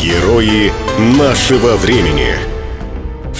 Герои нашего времени.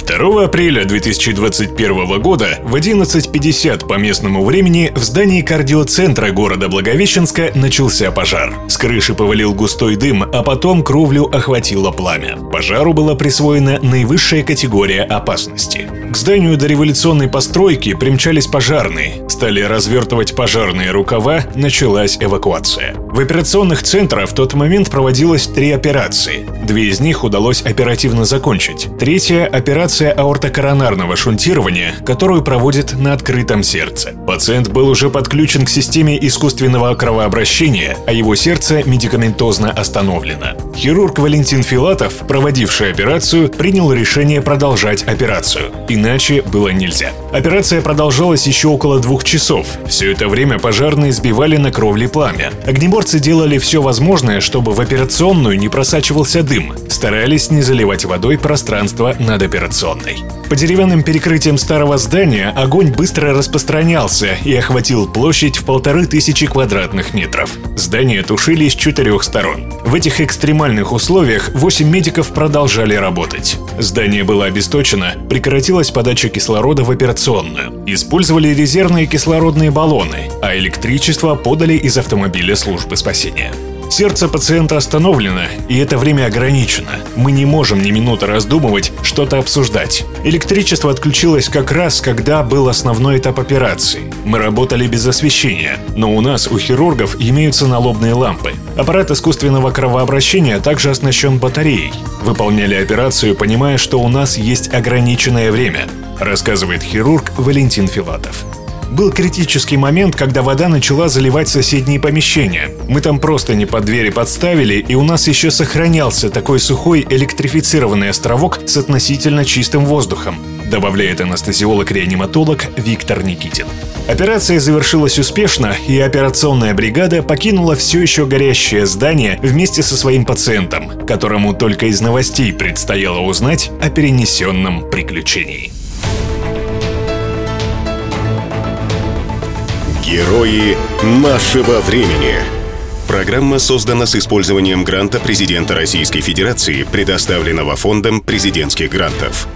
2 апреля 2021 года в 11.50 по местному времени в здании кардиоцентра города Благовещенска начался пожар. С крыши повалил густой дым, а потом кровлю охватило пламя. Пожару была присвоена наивысшая категория опасности. К зданию дореволюционной постройки примчались пожарные, стали развертывать пожарные рукава, началась эвакуация. В операционных центрах в тот момент проводилось три операции. Две из них удалось оперативно закончить. Третья – операция аортокоронарного шунтирования, которую проводят на открытом сердце. Пациент был уже подключен к системе искусственного кровообращения, а его сердце медикаментозно остановлено. Хирург Валентин Филатов, проводивший операцию, принял решение продолжать операцию. Иначе было нельзя. Операция продолжалась еще около двух часов. Все это время пожарные сбивали на кровле пламя. Огнеборцы делали все возможное, чтобы в операционную не просачивался дым. Старались не заливать водой пространство над операционной. По деревянным перекрытиям старого здания огонь быстро распространялся и охватил площадь в полторы тысячи квадратных метров. Здание тушили с четырех сторон. В этих экстремальных условиях 8 медиков продолжали работать. Здание было обесточено, прекратилась подача кислорода в операционную. Использовали резервные кислородные баллоны, а электричество подали из автомобиля службы спасения. Сердце пациента остановлено, и это время ограничено. Мы не можем ни минуты раздумывать, что-то обсуждать. Электричество отключилось как раз, когда был основной этап операции. Мы работали без освещения, но у нас, у хирургов, имеются налобные лампы. Аппарат искусственного кровообращения также оснащен батареей. Выполняли операцию, понимая, что у нас есть ограниченное время, рассказывает хирург Валентин Филатов. Был критический момент, когда вода начала заливать соседние помещения. Мы там просто не под двери подставили, и у нас еще сохранялся такой сухой электрифицированный островок с относительно чистым воздухом, добавляет анестезиолог-реаниматолог Виктор Никитин. Операция завершилась успешно, и операционная бригада покинула все еще горящее здание вместе со своим пациентом, которому только из новостей предстояло узнать о перенесенном приключении. Герои нашего времени. Программа создана с использованием гранта президента Российской Федерации, предоставленного Фондом президентских грантов.